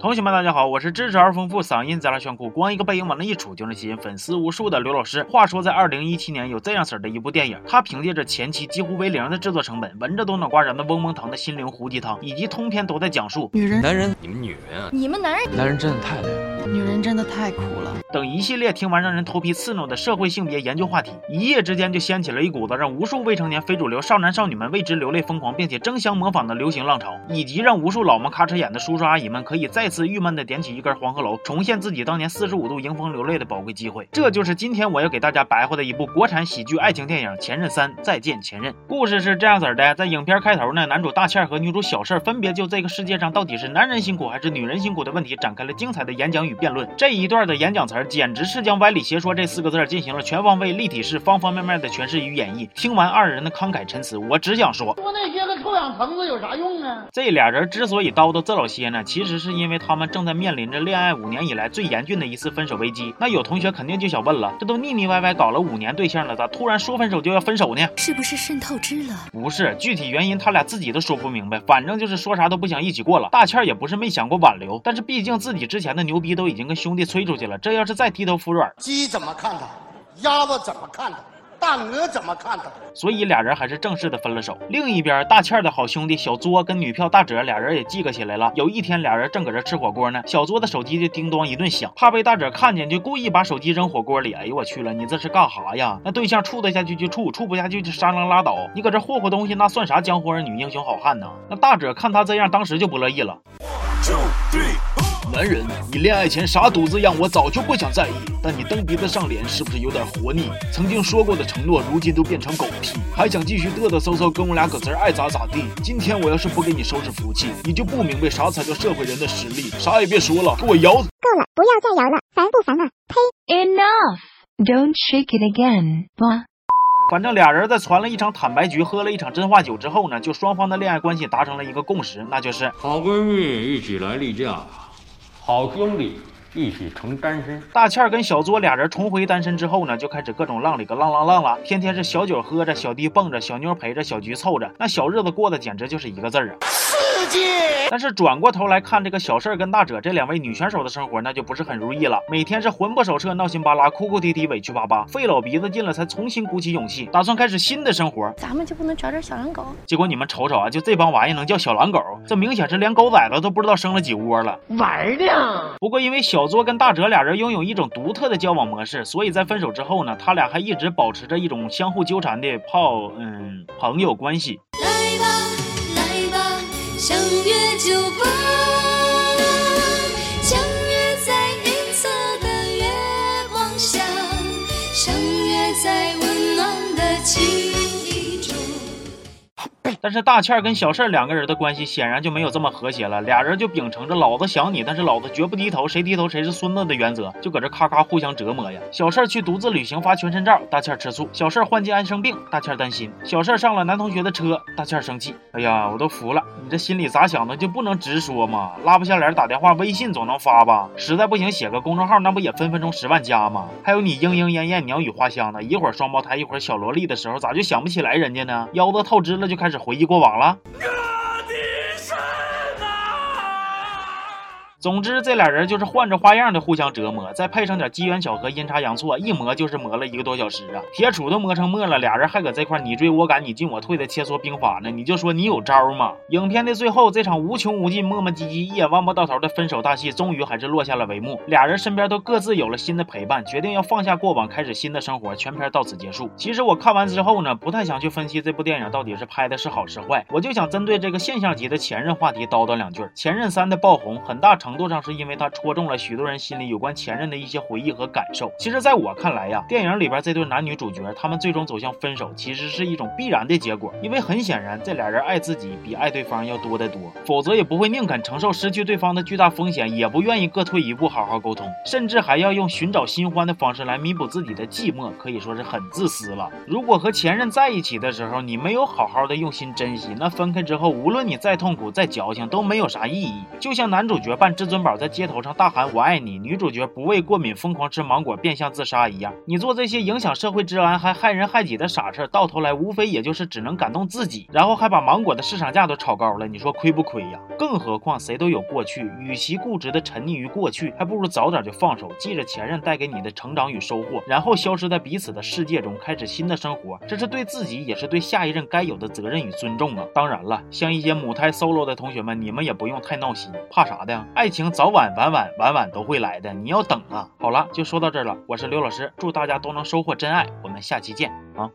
同学们，大家好，我是知识而丰富、嗓音贼拉炫酷、光一个背影往那一杵就能吸引粉丝无数的刘老师。话说，在二零一七年有这样式儿的一部电影，它凭借着前期几乎为零的制作成本，闻着都脑瓜燃的嗡嗡疼的心灵胡鸡汤，以及通篇都在讲述女人，男人，你们女人啊，你们男人，男人真的太累了。女人真的太苦了。等一系列听完让人头皮刺挠的社会性别研究话题，一夜之间就掀起了一股子让无数未成年非主流少男少女们为之流泪疯狂，并且争相模仿的流行浪潮，以及让无数老么咔哧眼的叔叔阿姨们可以再次郁闷的点起一根黄鹤楼，重现自己当年四十五度迎风流泪的宝贵机会。这就是今天我要给大家白话的一部国产喜剧爱情电影《前任三：再见前任》。故事是这样子的，在影片开头呢，男主大倩和女主小事分别就这个世界上到底是男人辛苦还是女人辛苦的问题展开了精彩的演讲与辩论。这一段的演讲词儿简直是将歪理邪说这四个字进行了全方位、立体式、方方面面的诠释与演绎。听完二人的慷慨陈词，我只想说，说那些个臭氧层子有啥用啊？这俩人之所以叨叨这老些呢，其实是因为他们正在面临着恋爱五年以来最严峻的一次分手危机。那有同学肯定就想问了，这都腻腻歪歪搞了五年对象了，咋突然说分手就要分手呢？是不是肾透支了？不是，具体原因他俩自己都说不明白，反正就是说啥都不想一起过了。大倩也不是没想过挽留，但是毕竟自己之前的牛逼都已经跟兄弟催出去了，这要是再低头服软，鸡怎么看他？鸭子怎么看他？大鹅怎么看他？所以俩人还是正式的分了手。另一边，大倩的好兄弟小作跟女票大哲俩人也记个起来了。有一天，俩人正搁这吃火锅呢，小作的手机就叮咚一顿响，怕被大哲看见，就故意把手机扔火锅里。哎呦我去了，你这是干哈呀？那对象处得下去就处，处不下去就商量拉倒。你搁这霍霍东西，那算啥江湖儿女英雄好汉呢？那大哲看他这样，当时就不乐意了。男人，你恋爱前啥犊子样，我早就不想在意。但你蹬鼻子上脸，是不是有点活腻？曾经说过的承诺，如今都变成狗屁，还想继续嘚嘚嗖嗖跟我俩搁这儿爱咋咋地？今天我要是不给你收拾福气，你就不明白啥才叫社会人的实力。啥也别说了，给我摇！够了，不要再摇了，烦不烦啊？呸！Enough! Don't shake it again. 哇，反正俩人在传了一场坦白局，喝了一场真话酒之后呢，就双方的恋爱关系达成了一个共识，那就是好闺蜜一起来例假，好兄弟一起成单身。大倩儿跟小作俩人重回单身之后呢，就开始各种浪里个浪浪浪了，天天是小酒喝着，小弟蹦着，小妞陪着，小菊凑着，那小日子过得简直就是一个字儿啊！但是转过头来看这个小事儿跟大哲这两位女选手的生活，那就不是很如意了。每天是魂不守舍、闹心巴拉、哭哭啼啼、委屈巴巴，费老鼻子劲了，才重新鼓起勇气，打算开始新的生活。咱们就不能找点小狼狗？结果你们瞅瞅啊，就这帮玩意能叫小狼狗？这明显是连狗崽子都不知道生了几窝了。玩呢？不过因为小作跟大哲俩人拥有一种独特的交往模式，所以在分手之后呢，他俩还一直保持着一种相互纠缠的炮嗯朋友关系。相约九八但是大倩儿跟小事儿两个人的关系显然就没有这么和谐了，俩人就秉承着老子想你，但是老子绝不低头，谁低头谁是孙子的原则，就搁这咔咔互相折磨呀。小事儿去独自旅行发全身照，大倩儿吃醋；小事儿换季安生病，大倩儿担心；小事儿上了男同学的车，大倩儿生气。哎呀，我都服了，你这心里咋想的就不能直说吗？拉不下脸打电话，微信总能发吧？实在不行写个公众号，那不也分分钟十万加吗？还有你莺莺燕燕、鸟语花香的，一会儿双胞胎，一会儿小萝莉的时候，咋就想不起来人家呢？腰子透支了就开始回一锅王了。总之，这俩人就是换着花样的互相折磨，再配上点机缘巧合、阴差阳错，一磨就是磨了一个多小时啊！铁杵都磨成沫了，俩人还搁这块你追我赶、你进我退的切磋兵法呢，你就说你有招吗？影片的最后，这场无穷无尽、磨磨唧唧、一眼望不到头的分手大戏，终于还是落下了帷幕。俩人身边都各自有了新的陪伴，决定要放下过往，开始新的生活。全片到此结束。其实我看完之后呢，不太想去分析这部电影到底是拍的是好是坏，我就想针对这个现象级的前任话题叨叨两句。前任三的爆红，很大程程度上是因为他戳中了许多人心里有关前任的一些回忆和感受。其实，在我看来呀，电影里边这对男女主角，他们最终走向分手，其实是一种必然的结果。因为很显然，这俩人爱自己比爱对方要多得多，否则也不会宁肯承受失去对方的巨大风险，也不愿意各退一步好好沟通，甚至还要用寻找新欢的方式来弥补自己的寂寞，可以说是很自私了。如果和前任在一起的时候，你没有好好的用心珍惜，那分开之后，无论你再痛苦、再矫情，都没有啥意义。就像男主角扮智至尊宝在街头上大喊“我爱你”，女主角不为过敏疯狂吃芒果变相自杀一样。你做这些影响社会治安还害人害己的傻事，到头来无非也就是只能感动自己，然后还把芒果的市场价都炒高了，你说亏不亏呀？更何况谁都有过去，与其固执的沉溺于过去，还不如早点就放手，记着前任带给你的成长与收获，然后消失在彼此的世界中，开始新的生活。这是对自己，也是对下一任该有的责任与尊重啊！当然了，像一些母胎 solo 的同学们，你们也不用太闹心，怕啥的？爱情早晚晚晚晚晚都会来的，你要等啊！好了，就说到这儿了，我是刘老师，祝大家都能收获真爱，我们下期见啊！